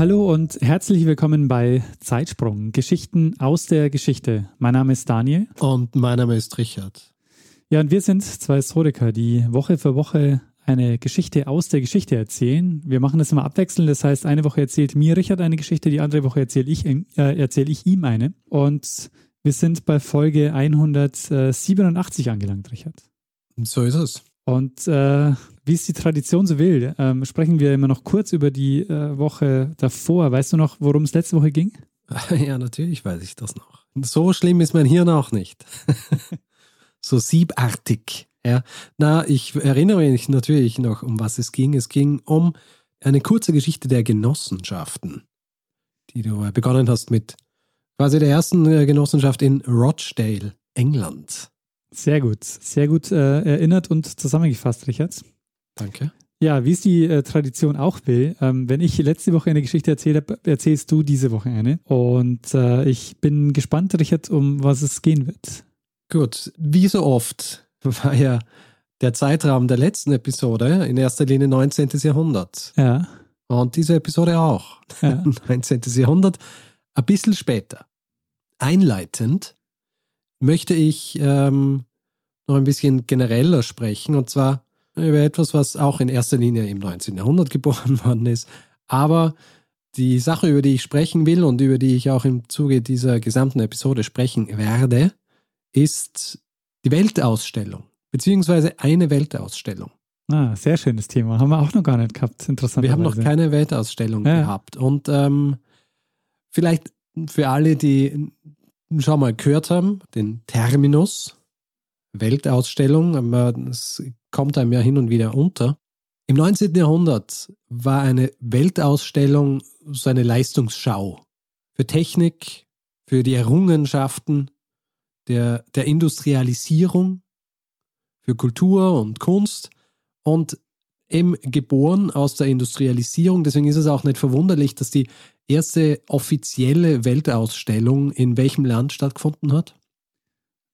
Hallo und herzlich willkommen bei Zeitsprung, Geschichten aus der Geschichte. Mein Name ist Daniel. Und mein Name ist Richard. Ja, und wir sind zwei Historiker, die Woche für Woche eine Geschichte aus der Geschichte erzählen. Wir machen das immer abwechselnd. Das heißt, eine Woche erzählt mir Richard eine Geschichte, die andere Woche erzähle ich, äh, erzähle ich ihm eine. Und wir sind bei Folge 187 angelangt, Richard. So ist es. Und äh, wie es die Tradition so will, ähm, sprechen wir immer noch kurz über die äh, Woche davor. Weißt du noch, worum es letzte Woche ging? Ja, natürlich weiß ich das noch. So schlimm ist mein Hirn auch nicht. so siebartig. Ja. Na, ich erinnere mich natürlich noch, um was es ging. Es ging um eine kurze Geschichte der Genossenschaften, die du begonnen hast mit quasi der ersten äh, Genossenschaft in Rochdale, England. Sehr gut, sehr gut äh, erinnert und zusammengefasst, Richard. Danke. Ja, wie es die äh, Tradition auch will, ähm, wenn ich letzte Woche eine Geschichte erzählt habe, erzählst du diese Woche eine. Und äh, ich bin gespannt, Richard, um was es gehen wird. Gut, wie so oft war ja der Zeitraum der letzten Episode in erster Linie 19. Jahrhundert. Ja. Und diese Episode auch. Ja. 19. Jahrhundert, ein bisschen später. Einleitend möchte ich ähm, noch ein bisschen genereller sprechen und zwar über etwas, was auch in erster Linie im 19. Jahrhundert geboren worden ist. Aber die Sache, über die ich sprechen will und über die ich auch im Zuge dieser gesamten Episode sprechen werde, ist die Weltausstellung, beziehungsweise eine Weltausstellung. Ah, sehr schönes Thema. Haben wir auch noch gar nicht gehabt. Interessant. Wir haben noch keine Weltausstellung ja. gehabt. Und ähm, vielleicht für alle, die schon mal gehört haben, den Terminus, Weltausstellung, es kommt einem ja hin und wieder unter. Im 19. Jahrhundert war eine Weltausstellung so eine Leistungsschau für Technik, für die Errungenschaften der, der Industrialisierung, für Kultur und Kunst und eben geboren aus der Industrialisierung. Deswegen ist es auch nicht verwunderlich, dass die erste offizielle Weltausstellung in welchem Land stattgefunden hat?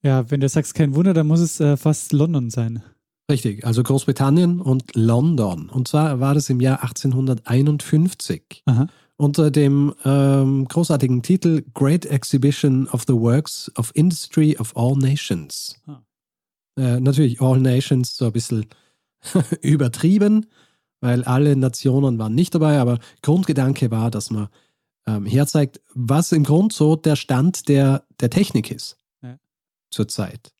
Ja, wenn du sagst kein Wunder, dann muss es äh, fast London sein. Richtig, also Großbritannien und London. Und zwar war das im Jahr 1851 Aha. unter dem ähm, großartigen Titel Great Exhibition of the Works of Industry of All Nations. Ah. Äh, natürlich All Nations so ein bisschen übertrieben, weil alle Nationen waren nicht dabei, aber Grundgedanke war, dass man ähm, herzeigt, was im Grund so der Stand der, der Technik ist. Zurzeit.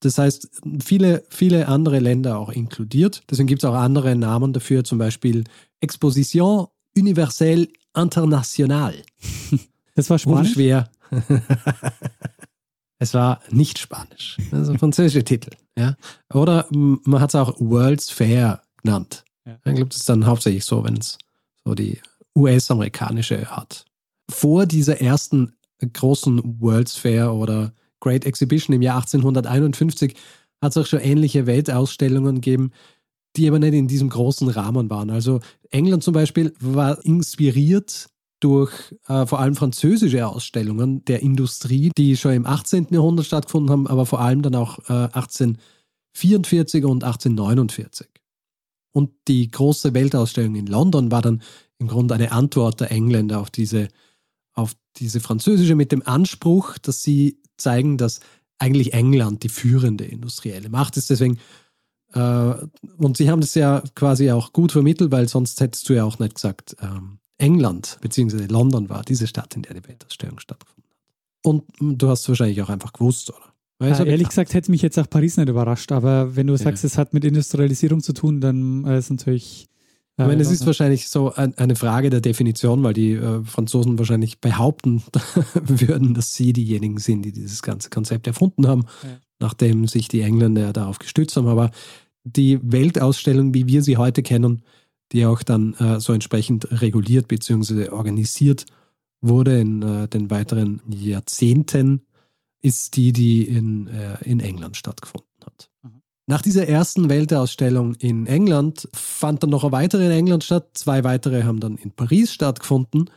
Das heißt, viele, viele andere Länder auch inkludiert. Deswegen gibt es auch andere Namen dafür, zum Beispiel Exposition Universelle Internationale. Das war Spanisch? Unschwer. es war nicht Spanisch. Das ist ein französischer Titel. Ja? Oder man hat es auch World's Fair genannt. Ja. Glaube, das ist dann hauptsächlich so, wenn es so die US-amerikanische hat. Vor dieser ersten großen World's Fair oder Great Exhibition im Jahr 1851 hat es auch schon ähnliche Weltausstellungen gegeben, die aber nicht in diesem großen Rahmen waren. Also England zum Beispiel war inspiriert durch äh, vor allem französische Ausstellungen der Industrie, die schon im 18. Jahrhundert stattgefunden haben, aber vor allem dann auch äh, 1844 und 1849. Und die große Weltausstellung in London war dann im Grunde eine Antwort der Engländer auf diese, auf diese französische mit dem Anspruch, dass sie zeigen, dass eigentlich England die führende industrielle Macht ist. Deswegen, äh, und sie haben das ja quasi auch gut vermittelt, weil sonst hättest du ja auch nicht gesagt, ähm, England bzw. London war diese Stadt, in der die Weltausstellung stattgefunden hat. Und du hast es wahrscheinlich auch einfach gewusst, oder? Ja, ehrlich gesagt hätte mich jetzt auch Paris nicht überrascht, aber wenn du sagst, ja. es hat mit Industrialisierung zu tun, dann äh, ist natürlich ich meine, es ist wahrscheinlich so eine Frage der Definition, weil die äh, Franzosen wahrscheinlich behaupten würden, dass sie diejenigen sind, die dieses ganze Konzept erfunden haben, ja. nachdem sich die Engländer darauf gestützt haben. Aber die Weltausstellung, wie wir sie heute kennen, die auch dann äh, so entsprechend reguliert bzw. organisiert wurde in äh, den weiteren Jahrzehnten, ist die, die in, in England stattgefunden hat. Nach dieser ersten Weltausstellung in England fand dann noch eine weitere in England statt. Zwei weitere haben dann in Paris stattgefunden.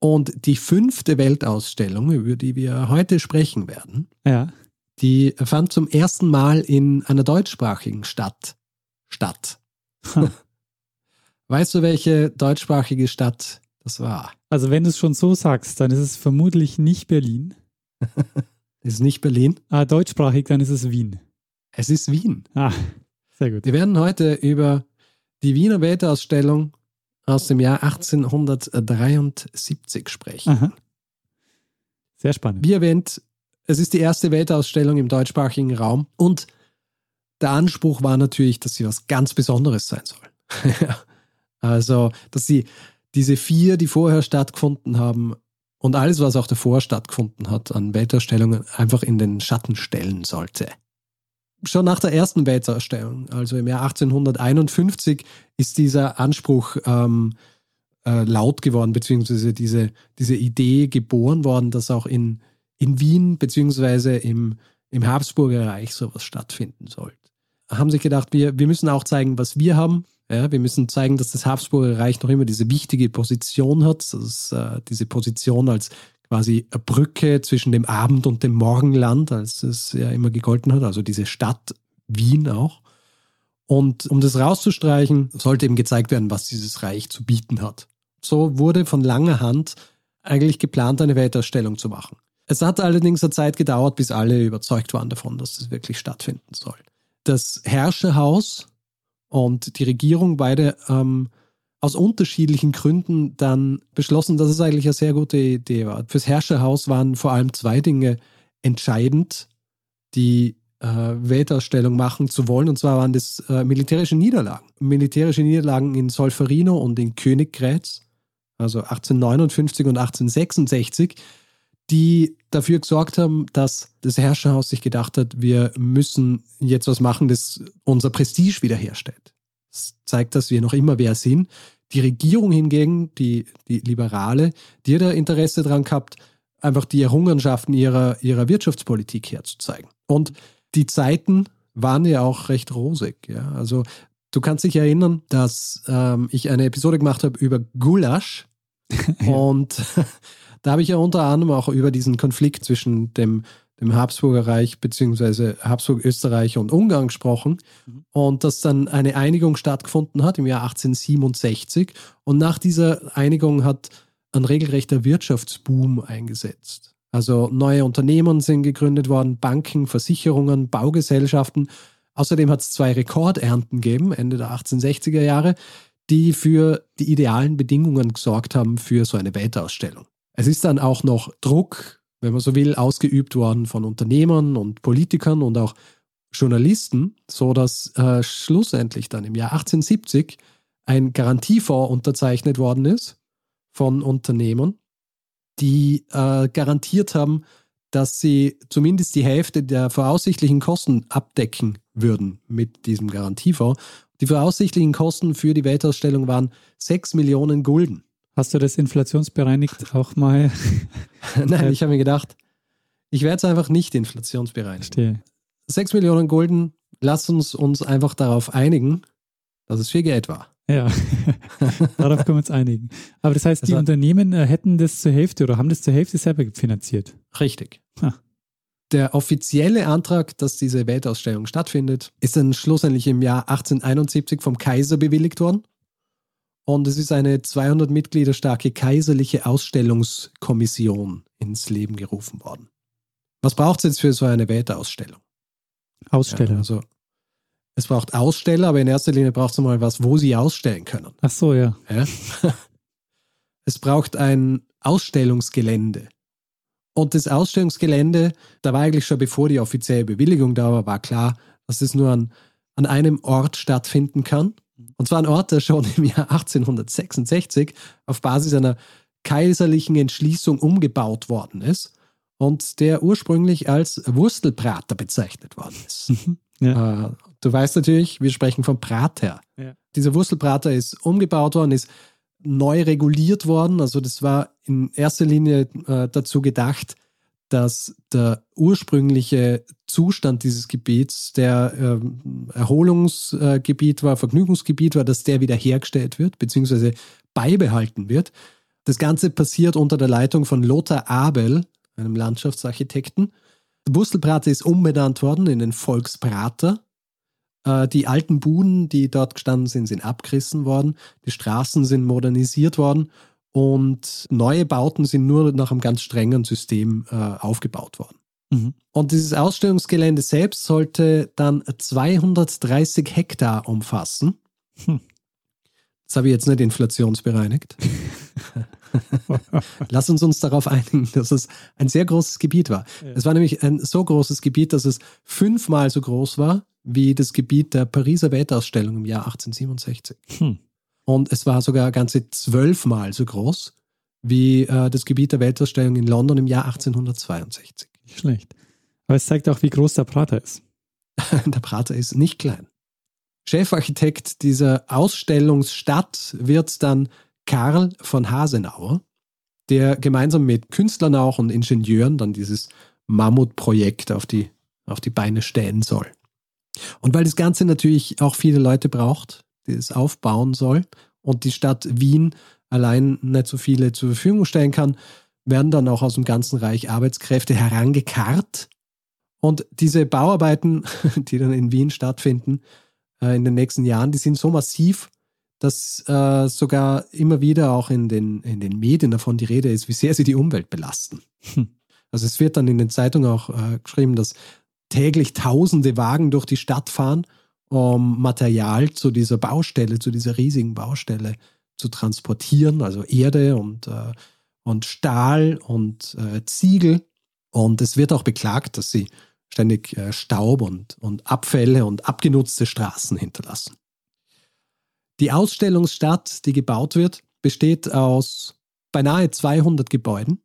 Und die fünfte Weltausstellung, über die wir heute sprechen werden, ja. die fand zum ersten Mal in einer deutschsprachigen Stadt statt. weißt du, welche deutschsprachige Stadt das war? Also wenn du es schon so sagst, dann ist es vermutlich nicht Berlin. ist nicht Berlin? Ah, deutschsprachig, dann ist es Wien. Es ist Wien. Ah, sehr gut. Wir werden heute über die Wiener Weltausstellung aus dem Jahr 1873 sprechen. Aha. Sehr spannend. Wie erwähnt, es ist die erste Weltausstellung im deutschsprachigen Raum und der Anspruch war natürlich, dass sie was ganz Besonderes sein soll. also, dass sie diese vier, die vorher stattgefunden haben und alles, was auch davor stattgefunden hat an Weltausstellungen, einfach in den Schatten stellen sollte schon nach der ersten Weltausstellung, also im Jahr 1851, ist dieser Anspruch ähm, äh, laut geworden, beziehungsweise diese, diese Idee geboren worden, dass auch in, in Wien, beziehungsweise im, im Habsburger Reich sowas stattfinden sollte. Haben sich gedacht, wir, wir müssen auch zeigen, was wir haben. Ja, wir müssen zeigen, dass das Habsburger Reich noch immer diese wichtige Position hat, dass es, äh, diese Position als quasi eine Brücke zwischen dem Abend- und dem Morgenland, als es ja immer gegolten hat, also diese Stadt Wien auch. Und um das rauszustreichen, sollte eben gezeigt werden, was dieses Reich zu bieten hat. So wurde von langer Hand eigentlich geplant, eine Weltausstellung zu machen. Es hat allerdings eine Zeit gedauert, bis alle überzeugt waren davon, dass das wirklich stattfinden soll. Das Herrscherhaus und die Regierung beide ähm, aus unterschiedlichen Gründen dann beschlossen, dass es eigentlich eine sehr gute Idee war. Fürs Herrscherhaus waren vor allem zwei Dinge entscheidend, die äh, Weltausstellung machen zu wollen. Und zwar waren das äh, militärische Niederlagen. Militärische Niederlagen in Solferino und in Königgrätz, also 1859 und 1866, die dafür gesorgt haben, dass das Herrscherhaus sich gedacht hat, wir müssen jetzt was machen, das unser Prestige wiederherstellt. Das zeigt, dass wir noch immer wer sind. Die Regierung hingegen, die, die Liberale, die hat da Interesse daran gehabt, einfach die Errungenschaften ihrer, ihrer Wirtschaftspolitik herzuzeigen. Und die Zeiten waren ja auch recht rosig. Ja? Also du kannst dich erinnern, dass ähm, ich eine Episode gemacht habe über Gulasch. Und da habe ich ja unter anderem auch über diesen Konflikt zwischen dem dem Habsburger Reich bzw. Habsburg Österreich und Ungarn gesprochen mhm. und dass dann eine Einigung stattgefunden hat im Jahr 1867 und nach dieser Einigung hat ein regelrechter Wirtschaftsboom eingesetzt. Also neue Unternehmen sind gegründet worden, Banken, Versicherungen, Baugesellschaften. Außerdem hat es zwei Rekordernten gegeben, Ende der 1860er Jahre, die für die idealen Bedingungen gesorgt haben für so eine Weltausstellung. Es ist dann auch noch Druck wenn man so will, ausgeübt worden von Unternehmern und Politikern und auch Journalisten, so dass äh, schlussendlich dann im Jahr 1870 ein Garantiefonds unterzeichnet worden ist von Unternehmern, die äh, garantiert haben, dass sie zumindest die Hälfte der voraussichtlichen Kosten abdecken würden mit diesem Garantiefonds. Die voraussichtlichen Kosten für die Weltausstellung waren 6 Millionen Gulden. Hast du das inflationsbereinigt auch mal? Nein, ich habe mir gedacht, ich werde es einfach nicht inflationsbereinigt. Verstehe. 6 Millionen Gulden, lass uns uns einfach darauf einigen, dass es viel Geld war. Ja, darauf können wir uns einigen. Aber das heißt, die das Unternehmen äh, hätten das zur Hälfte oder haben das zur Hälfte selber finanziert. Richtig. Ha. Der offizielle Antrag, dass diese Weltausstellung stattfindet, ist dann schlussendlich im Jahr 1871 vom Kaiser bewilligt worden. Und es ist eine 200 Mitglieder starke kaiserliche Ausstellungskommission ins Leben gerufen worden. Was braucht es jetzt für so eine Weltausstellung? Aussteller. Ja, also es braucht Aussteller, aber in erster Linie braucht es mal was, wo sie ausstellen können. Ach so, ja. ja? es braucht ein Ausstellungsgelände. Und das Ausstellungsgelände, da war eigentlich schon bevor die offizielle Bewilligung da war, war klar, dass es nur an, an einem Ort stattfinden kann. Und zwar ein Ort, der schon im Jahr 1866 auf Basis einer kaiserlichen Entschließung umgebaut worden ist und der ursprünglich als Wurstelprater bezeichnet worden ist. Ja. Äh, du weißt natürlich, wir sprechen vom Prater. Ja. Dieser Wurstelprater ist umgebaut worden, ist neu reguliert worden. Also das war in erster Linie äh, dazu gedacht, dass der ursprüngliche Zustand dieses Gebiets, der ähm, Erholungsgebiet war, Vergnügungsgebiet war, dass der wiederhergestellt wird, beziehungsweise beibehalten wird. Das Ganze passiert unter der Leitung von Lothar Abel, einem Landschaftsarchitekten. Der Bustelprater ist umbenannt worden in den Volksprater. Äh, Die alten Buden, die dort gestanden sind, sind abgerissen worden. Die Straßen sind modernisiert worden und neue Bauten sind nur nach einem ganz strengen System äh, aufgebaut worden. Mhm. Und dieses Ausstellungsgelände selbst sollte dann 230 Hektar umfassen. Hm. Das habe ich jetzt nicht inflationsbereinigt. Lass uns uns darauf einigen, dass es ein sehr großes Gebiet war. Ja. Es war nämlich ein so großes Gebiet, dass es fünfmal so groß war wie das Gebiet der Pariser Weltausstellung im Jahr 1867. Hm. Und es war sogar ganze zwölfmal so groß wie äh, das Gebiet der Weltausstellung in London im Jahr 1862. Nicht schlecht. Aber es zeigt auch, wie groß der Prater ist. Der Prater ist nicht klein. Chefarchitekt dieser Ausstellungsstadt wird dann Karl von Hasenauer, der gemeinsam mit Künstlern auch und Ingenieuren dann dieses Mammutprojekt auf die, auf die Beine stellen soll. Und weil das Ganze natürlich auch viele Leute braucht, es aufbauen soll und die Stadt Wien allein nicht so viele zur Verfügung stellen kann, werden dann auch aus dem ganzen Reich Arbeitskräfte herangekarrt. Und diese Bauarbeiten, die dann in Wien stattfinden, äh, in den nächsten Jahren, die sind so massiv, dass äh, sogar immer wieder auch in den, in den Medien davon die Rede ist, wie sehr sie die Umwelt belasten. Hm. Also es wird dann in den Zeitungen auch äh, geschrieben, dass täglich tausende Wagen durch die Stadt fahren, um Material zu dieser Baustelle, zu dieser riesigen Baustelle zu transportieren, also Erde und, äh, und Stahl und äh, Ziegel. Und es wird auch beklagt, dass sie ständig äh, Staub und, und Abfälle und abgenutzte Straßen hinterlassen. Die Ausstellungsstadt, die gebaut wird, besteht aus beinahe 200 Gebäuden.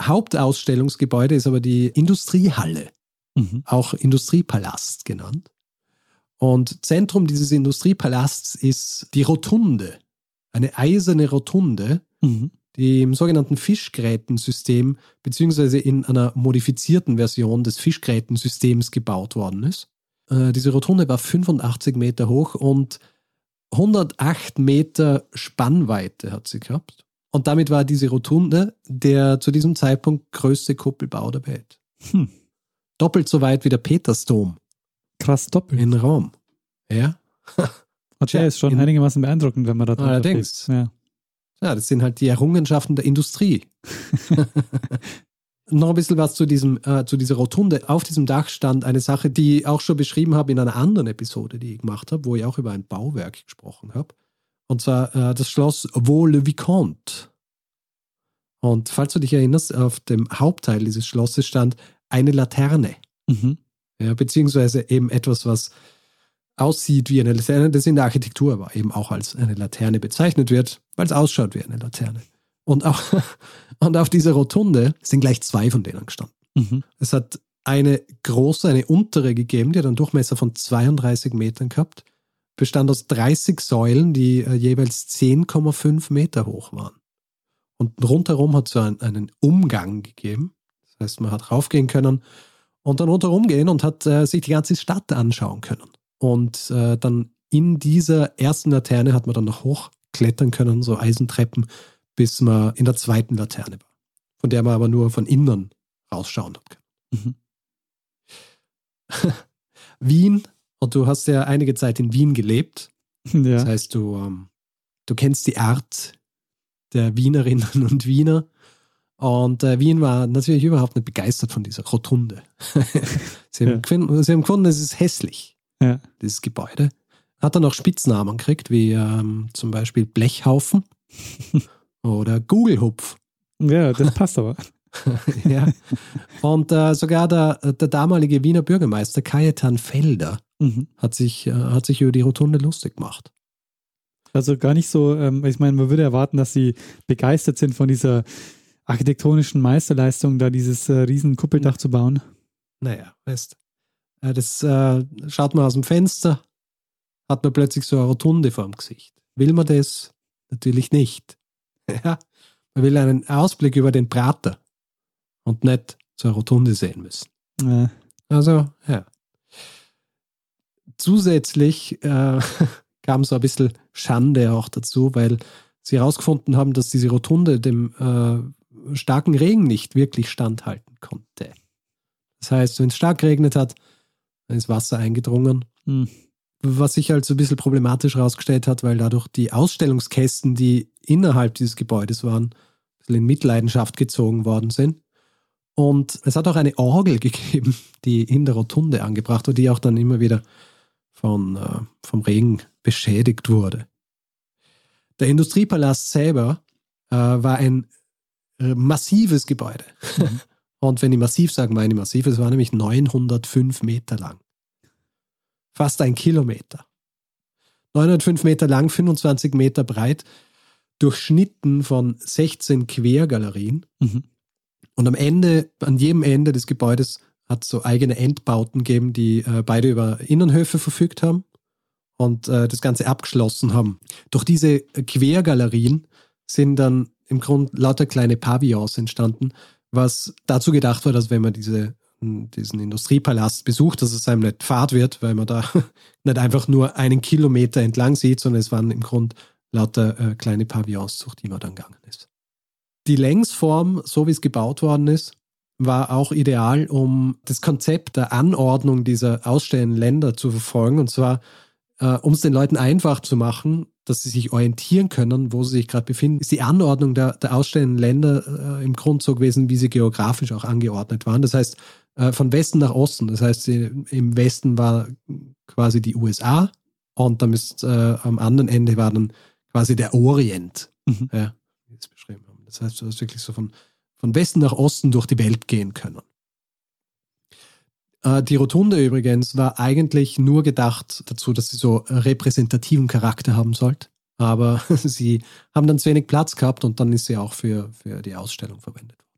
Hauptausstellungsgebäude ist aber die Industriehalle, Mhm. auch Industriepalast genannt. Und Zentrum dieses Industriepalasts ist die Rotunde, eine eiserne Rotunde, Mhm. die im sogenannten Fischgrätensystem beziehungsweise in einer modifizierten Version des Fischgrätensystems gebaut worden ist. Äh, diese Rotunde war 85 Meter hoch und 108 Meter Spannweite hat sie gehabt. Und damit war diese Rotunde der zu diesem Zeitpunkt größte Kuppelbau der Welt. Hm. Doppelt so weit wie der Petersdom Krass doppelt. in Rom. Ja, Und Tja, ist schon in- einigermaßen beeindruckend, wenn man da Allerdings. Ja. Ja, das sind halt die Errungenschaften der Industrie. Noch ein bisschen was zu, diesem, äh, zu dieser Rotunde. Auf diesem Dach stand eine Sache, die ich auch schon beschrieben habe in einer anderen Episode, die ich gemacht habe, wo ich auch über ein Bauwerk gesprochen habe. Und zwar äh, das Schloss Vaux-le-Vicomte. Und falls du dich erinnerst, auf dem Hauptteil dieses Schlosses stand eine Laterne. Mhm. Ja, beziehungsweise eben etwas, was aussieht wie eine Laterne, das in der Architektur aber eben auch als eine Laterne bezeichnet wird, weil es ausschaut wie eine Laterne. Und, auch, und auf dieser Rotunde sind gleich zwei von denen gestanden. Mhm. Es hat eine große, eine untere gegeben, die hat einen Durchmesser von 32 Metern gehabt, bestand aus 30 Säulen, die äh, jeweils 10,5 Meter hoch waren. Und rundherum hat es so einen, einen Umgang gegeben. Das heißt, man hat raufgehen können und dann rundherum gehen und hat äh, sich die ganze Stadt anschauen können. Und äh, dann in dieser ersten Laterne hat man dann noch hochklettern können, so Eisentreppen, bis man in der zweiten Laterne war, von der man aber nur von innen rausschauen hat können. Mhm. Wien, und du hast ja einige Zeit in Wien gelebt. Das Ja. heißt, du, ähm, du kennst die Art der Wienerinnen und Wiener. Und äh, Wien war natürlich überhaupt nicht begeistert von dieser Rotunde. sie, haben Ja. gefunden, sie haben gefunden, es ist hässlich, Ja. dieses Gebäude. Hat dann auch Spitznamen gekriegt, wie ähm, zum Beispiel Blechhaufen oder Gugelhupf. ja, das passt aber. ja. Und äh, sogar der, der damalige Wiener Bürgermeister Cajetan Felder Mhm. hat sich, äh, hat sich über die Rotunde lustig gemacht. Also gar nicht so, ähm, ich meine, man würde erwarten, dass sie begeistert sind von dieser architektonischen Meisterleistung, da dieses äh, riesen Kuppeldach zu bauen. Naja, weißt Äh, das äh, schaut man aus dem Fenster, hat man plötzlich so eine Rotunde vorm Gesicht. Will man das? Natürlich nicht. Ja, man will einen Ausblick über den Prater und nicht so eine Rotunde sehen müssen. Äh, Also, ja. Zusätzlich äh, kam so ein bisschen Schande auch dazu, weil sie herausgefunden haben, dass diese Rotunde dem äh, starken Regen nicht wirklich standhalten konnte. Das heißt, wenn es stark geregnet hat, dann ist Wasser eingedrungen. hm. Was sich halt so ein bisschen problematisch herausgestellt hat, weil dadurch die Ausstellungskästen, die innerhalb dieses Gebäudes waren, ein bisschen in Mitleidenschaft gezogen worden sind. Und es hat auch eine Orgel gegeben, die in der Rotunde angebracht wurde, die auch dann immer wieder von, äh, vom Regen beschädigt wurde. Der Industriepalast selber äh, war ein äh, massives Gebäude. Und wenn ich massiv sage, meine ich massiv, es war nämlich 905 Meter lang. Fast ein Kilometer. 905 Meter lang, 25 Meter breit, durchschnitten von 16 Quergalerien. Mhm. Und am Ende, an jedem Ende des Gebäudes hat es so eigene Endbauten gegeben, die äh, beide über Innenhöfe verfügt haben und äh, das Ganze abgeschlossen haben. Durch diese Quergalerien sind dann im Grunde lauter kleine Pavillons entstanden, was dazu gedacht war, dass wenn man diese, diesen Industriepalast besucht, dass es einem nicht fad wird, weil man da nicht einfach nur einen Kilometer entlang sieht, sondern es waren im Grunde lauter äh, kleine Pavillons, durch die man dann gegangen ist. Die Längsform, so wie es gebaut worden ist, war auch ideal, um das Konzept der Anordnung dieser ausstellenden Länder zu verfolgen. Und zwar, äh, um es den Leuten einfach zu machen, dass sie sich orientieren können, wo sie sich gerade befinden, ist die Anordnung der, der ausstellenden Länder äh, im Grund so gewesen, wie sie geografisch auch angeordnet waren. Das heißt, äh, von Westen nach Osten. Das heißt, im Westen war quasi die USA und dann ist, äh, am anderen Ende war dann quasi der Orient. Mhm. Ja, wie wir es beschrieben haben. Das heißt, du hast wirklich so von, von Westen nach Osten durch die Welt gehen können. Äh, Die Rotunde übrigens war eigentlich nur gedacht dazu, dass sie so repräsentativen Charakter haben sollte. Aber sie haben dann zu wenig Platz gehabt und dann ist sie auch für, für die Ausstellung verwendet worden.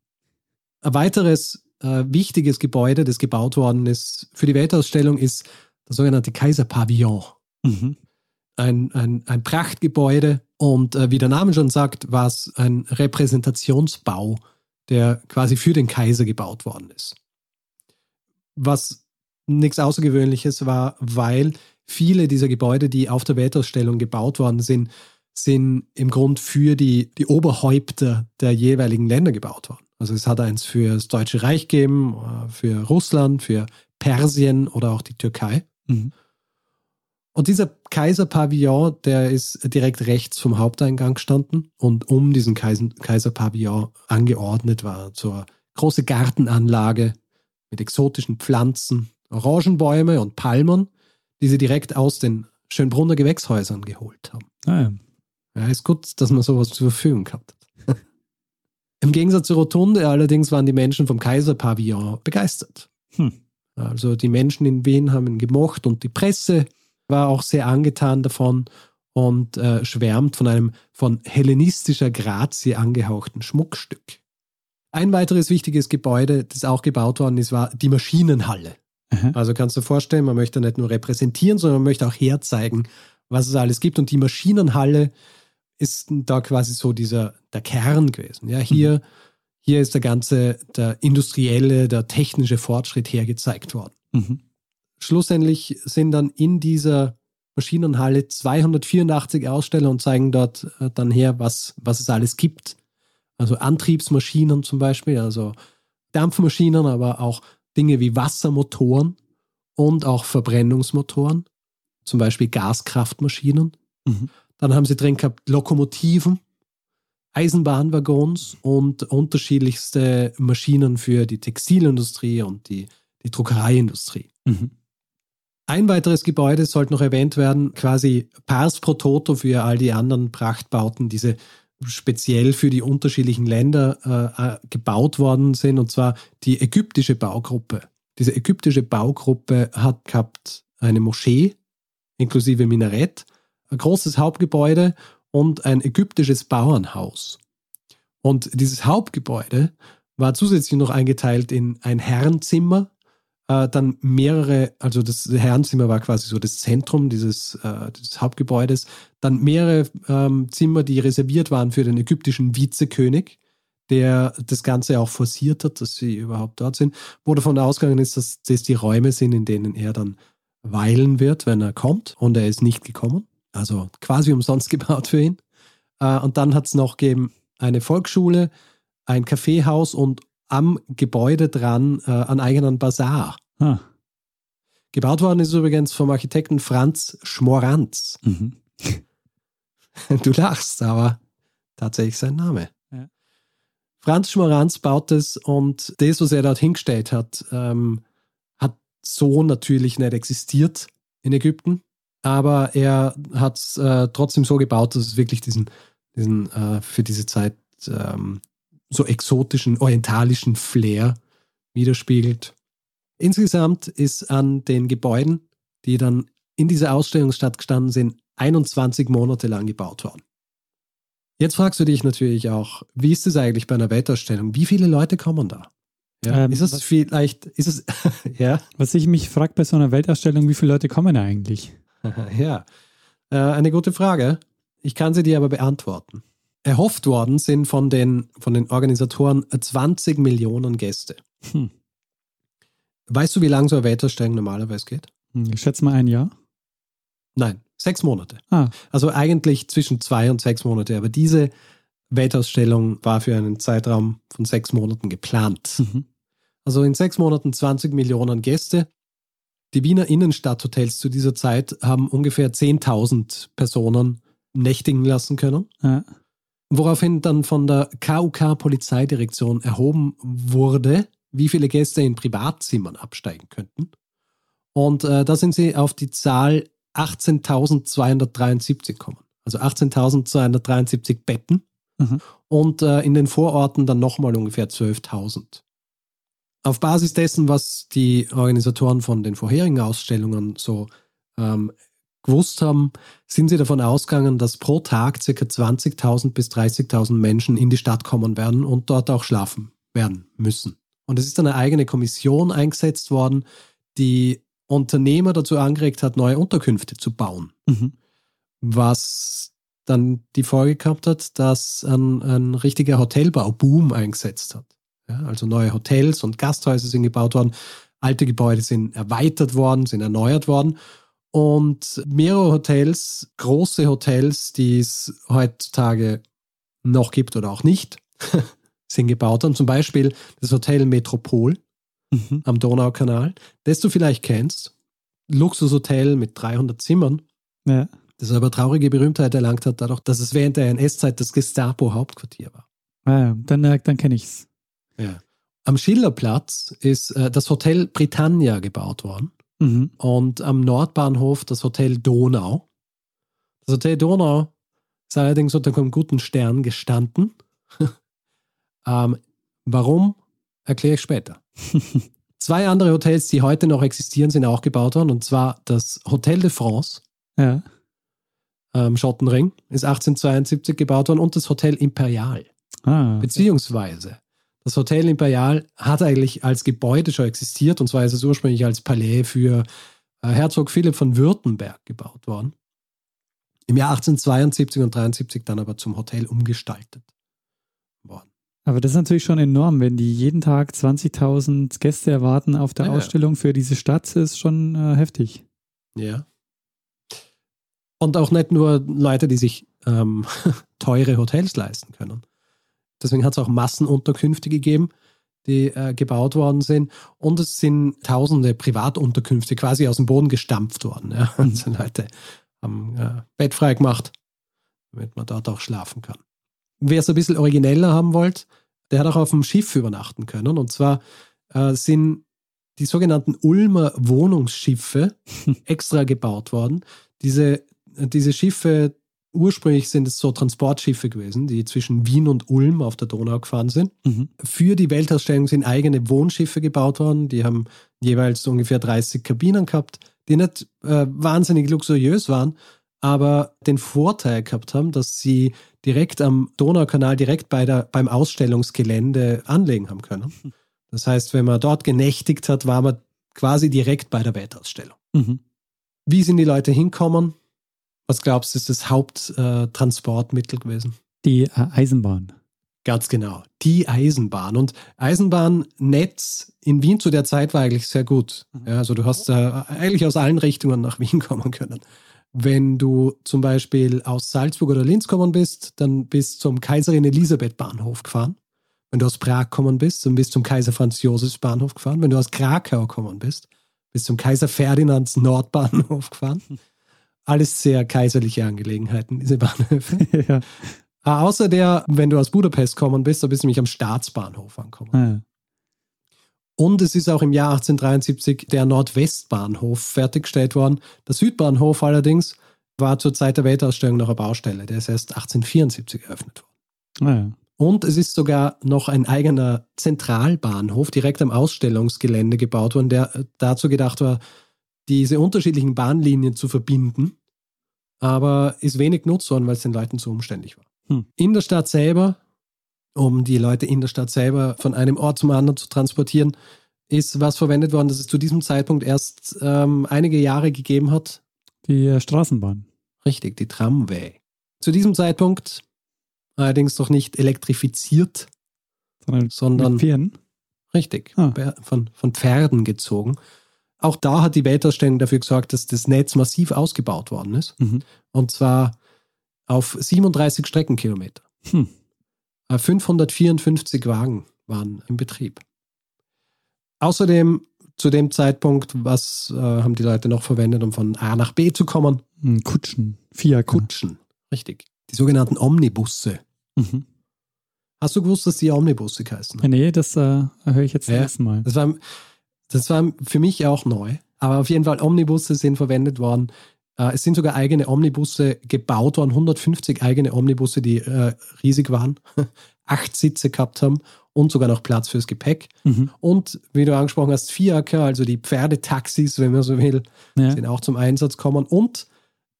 Ein weiteres äh, wichtiges Gebäude, das gebaut worden ist für die Weltausstellung, ist der sogenannte Kaiserpavillon Mhm. ein, ein, ein Prachtgebäude und äh, wie der Name schon sagt, war es ein Repräsentationsbau, der quasi für den Kaiser gebaut worden ist. Was nichts Außergewöhnliches war, weil viele dieser Gebäude, die auf der Weltausstellung gebaut worden sind, sind im Grund für die, die Oberhäupter der jeweiligen Länder gebaut worden. Also es hat eins für das Deutsche Reich gegeben, äh, für Russland, für Persien oder auch die Türkei. Mhm. Und dieser Kaiserpavillon, der ist direkt rechts vom Haupteingang gestanden und um diesen Kaiser, Kaiserpavillon angeordnet war eine große Gartenanlage mit exotischen Pflanzen, Orangenbäume und Palmen, die sie direkt aus den Schönbrunner Gewächshäusern geholt haben. Ah, ja. Ja, ist gut, dass man sowas zur Verfügung gehabt hat. Im Gegensatz zur Rotunde allerdings waren die Menschen vom Kaiserpavillon begeistert. Hm. Also die Menschen in Wien haben ihn gemocht und die Presse war auch sehr angetan davon und äh, schwärmt von einem von hellenistischer Grazie angehauchten Schmuckstück. Ein weiteres wichtiges Gebäude, das auch gebaut worden ist, war die Maschinenhalle. Aha. Also kannst du dir vorstellen, man möchte nicht nur repräsentieren, sondern man möchte auch herzeigen, was es alles gibt. Und die Maschinenhalle ist da quasi so dieser der Kern gewesen. Ja, hier, hier ist der ganze, der industrielle, der technische Fortschritt hergezeigt worden. Mhm. Schlussendlich sind dann in dieser Maschinenhalle 284 Aussteller und zeigen dort äh, dann her, was, was es alles gibt. Also Antriebsmaschinen zum Beispiel, also Dampfmaschinen, aber auch Dinge wie Wassermotoren und auch Verbrennungsmotoren, zum Beispiel Gaskraftmaschinen. Mhm. Dann haben sie drin gehabt Lokomotiven, Eisenbahnwaggons und unterschiedlichste Maschinen für die Textilindustrie und die, die Druckereiindustrie. Mhm. Ein weiteres Gebäude sollte noch erwähnt werden, quasi Pars pro Toto für all die anderen Prachtbauten, diese speziell für die unterschiedlichen Länder äh, äh, gebaut worden sind, und zwar die ägyptische Baugruppe. Diese ägyptische Baugruppe hat gehabt eine Moschee inklusive Minarett, ein großes Hauptgebäude und ein ägyptisches Bauernhaus. Und dieses Hauptgebäude war zusätzlich noch eingeteilt in ein Herrenzimmer, Äh, dann mehrere, also das Herrenzimmer war quasi so das Zentrum dieses, äh, dieses Hauptgebäudes. Dann mehrere ähm, Zimmer, die reserviert waren für den ägyptischen Vizekönig, der das Ganze auch forciert hat, dass sie überhaupt dort sind, wo davon ausgegangen ist, dass das die Räume sind, in denen er dann weilen wird, wenn er kommt. Und er ist nicht gekommen. Also quasi umsonst gebaut für ihn. Äh, und dann hat es noch gegeben eine Volksschule, ein Kaffeehaus und am Gebäude dran äh, einen eigenen Bazar. Ah. Gebaut worden ist übrigens vom Architekten Franz Schmoranz. Mhm. Du lachst, aber tatsächlich sein Name. Ja. Franz Schmoranz baut es und das, was er dort hingestellt hat, ähm, hat so natürlich nicht existiert in Ägypten. Aber er hat es äh, trotzdem so gebaut, dass es wirklich diesen, diesen äh, für diese Zeit ähm, so exotischen, orientalischen Flair widerspiegelt. Insgesamt ist an den Gebäuden, die dann in dieser Ausstellungsstadt gestanden sind, 21 Monate lang gebaut worden. Jetzt fragst du dich natürlich auch, wie ist es eigentlich bei einer Weltausstellung? Wie viele Leute kommen da? Ja, ähm, ist es vielleicht, ist es, ja? Was ich mich frage bei so einer Weltausstellung, wie viele Leute kommen da eigentlich? ja, äh, eine gute Frage. Ich kann sie dir aber beantworten. Erhofft worden sind von den, von den Organisatoren 20 Millionen Gäste. Hm. Weißt du, wie lange so eine Weltausstellung normalerweise geht? Hm, ich schätze mal ein Jahr. Nein, sechs Monate. Ah. Also eigentlich zwischen zwei und sechs Monate. Aber diese Weltausstellung war für einen Zeitraum von sechs Monaten geplant. Mhm. Also in sechs Monaten 20 Millionen Gäste. Die Wiener Innenstadthotels zu dieser Zeit haben ungefähr 10.000 Personen nächtigen lassen können. Ja woraufhin dann von der KUK Polizeidirektion erhoben wurde, wie viele Gäste in Privatzimmern absteigen könnten. Und äh, da sind sie auf die Zahl 18.273 gekommen. Also 18.273 Betten. Mhm. Und äh, in den Vororten dann nochmal ungefähr 12.000. Auf Basis dessen, was die Organisatoren von den vorherigen Ausstellungen so ähm, gewusst haben, sind sie davon ausgegangen, dass pro Tag ca. 20.000 bis 30.000 Menschen in die Stadt kommen werden und dort auch schlafen werden müssen. Und es ist eine eigene Kommission eingesetzt worden, die Unternehmer dazu angeregt hat, neue Unterkünfte zu bauen. Mhm. Was dann die Folge gehabt hat, dass ein, ein richtiger Hotelbauboom eingesetzt hat. Ja, also neue Hotels und Gasthäuser sind gebaut worden, alte Gebäude sind erweitert worden, sind erneuert worden. Und mehrere Hotels, große Hotels, die es heutzutage noch gibt oder auch nicht, sind gebaut worden. Zum Beispiel das Hotel Metropol mhm. am Donaukanal, das du vielleicht kennst. Luxushotel mit 300 Zimmern. Ja. Das aber traurige Berühmtheit erlangt hat, dadurch, dass es während der NS-Zeit das Gestapo-Hauptquartier war. Ah ja, dann, äh, dann kenne ich es. Ja. Am Schillerplatz ist äh, das Hotel Britannia gebaut worden. Mhm. Und am Nordbahnhof das Hotel Donau. Das Hotel Donau ist allerdings unter einem guten Stern gestanden. ähm, warum, erkläre ich später. Zwei andere Hotels, die heute noch existieren, sind auch gebaut worden. Und zwar das Hotel de France. Ja. Ähm, Schottenring ist 1872 gebaut worden und das Hotel Imperial. Ah, okay. Beziehungsweise das Hotel Imperial hat eigentlich als Gebäude schon existiert und zwar ist es ursprünglich als Palais für äh, Herzog Philipp von Württemberg gebaut worden. Im Jahr 1872 und 73 dann aber zum Hotel umgestaltet worden. Aber das ist natürlich schon enorm, wenn die jeden Tag 20.000 Gäste erwarten auf der ja. Ausstellung für diese Stadt, ist schon äh, heftig. Ja. Und auch nicht nur Leute, die sich ähm, teure Hotels leisten können. Deswegen hat es auch Massenunterkünfte gegeben, die äh, gebaut worden sind. Und es sind tausende Privatunterkünfte quasi aus dem Boden gestampft worden. Ja. Und mhm. sind Leute haben äh, Bett frei gemacht, damit man dort auch schlafen kann. Wer es ein bisschen origineller haben wollt, der hat auch auf dem Schiff übernachten können. Und zwar äh, sind die sogenannten Ulmer Wohnungsschiffe extra gebaut worden. Diese, diese Schiffe ursprünglich sind es so Transportschiffe gewesen, die zwischen Wien und Ulm auf der Donau gefahren sind. Mhm. Für die Weltausstellung sind eigene Wohnschiffe gebaut worden. Die haben jeweils ungefähr 30 Kabinen gehabt, die nicht äh, wahnsinnig luxuriös waren, aber den Vorteil gehabt haben, dass sie direkt am Donaukanal, direkt bei der, beim Ausstellungsgelände anlegen haben können. Das heißt, wenn man dort genächtigt hat, war man quasi direkt bei der Weltausstellung. Mhm. Wie sind die Leute hinkommen? Was glaubst du, ist das Haupttransportmittel gewesen? Die äh, Eisenbahn. Ganz genau. Die Eisenbahn. Und Eisenbahnnetz in Wien zu der Zeit war eigentlich sehr gut. Mhm. Ja, also du hast äh, eigentlich aus allen Richtungen nach Wien kommen können. Wenn du zum Beispiel aus Salzburg oder Linz kommen bist, dann bist zum Kaiserin Elisabeth Bahnhof gefahren. Wenn du aus Prag kommen bist, dann bist zum Kaiser Franz Josefs Bahnhof gefahren. Wenn du aus Krakau kommen bist, bist zum Kaiser Ferdinands Nordbahnhof gefahren. Alles sehr kaiserliche Angelegenheiten, diese Bahnhöfe. ja. Ah, außer der, wenn du aus Budapest kommen bist, da bist du nämlich am Staatsbahnhof angekommen. Ah, ja. Und es ist auch im Jahr 1873 der Nordwestbahnhof fertiggestellt worden. Der Südbahnhof allerdings war zur Zeit der Weltausstellung noch eine Baustelle. Der ist erst 1874 eröffnet worden. Ah, ja. Und es ist sogar noch ein eigener Zentralbahnhof direkt am Ausstellungsgelände gebaut worden, der äh, dazu gedacht war, diese unterschiedlichen Bahnlinien zu verbinden. Aber ist wenig genutzt worden, weil es den Leuten zu umständlich war. Hm. In der Stadt selber, um die Leute in der Stadt selber von einem Ort zum anderen zu transportieren, ist was verwendet worden, das es zu diesem Zeitpunkt erst ähm, einige Jahre gegeben hat. Die äh, Straßenbahn. Richtig, die Tramway. Zu diesem Zeitpunkt allerdings noch nicht elektrifiziert, Sondern, sondern richtig Ah. Von, von Pferden gezogen. Auch da hat die Weltausstellung dafür gesorgt, dass das Netz massiv ausgebaut worden ist. Mhm. Und zwar auf 37 Streckenkilometer. Hm. Äh, 554 Wagen waren im Betrieb. Außerdem zu dem Zeitpunkt, was äh, haben die Leute noch verwendet, um von A nach B zu kommen? Hm, Kutschen. Fiaker. Kutschen. Richtig. Die sogenannten Omnibusse. Mhm. Hast du gewusst, dass die Omnibusse heißen? Nee, das äh, höre ich jetzt zum Ja. ersten Mal. Das war, das war für mich auch neu. Aber auf jeden Fall, Omnibusse sind verwendet worden. Äh, Es sind sogar eigene Omnibusse gebaut worden, 150 eigene Omnibusse, die äh, riesig waren, acht Sitze gehabt haben und sogar noch Platz fürs Gepäck. Mhm. Und wie du angesprochen hast, Fiaker, also die Pferdetaxis, wenn man so will, Ja. sind auch zum Einsatz kommen. Und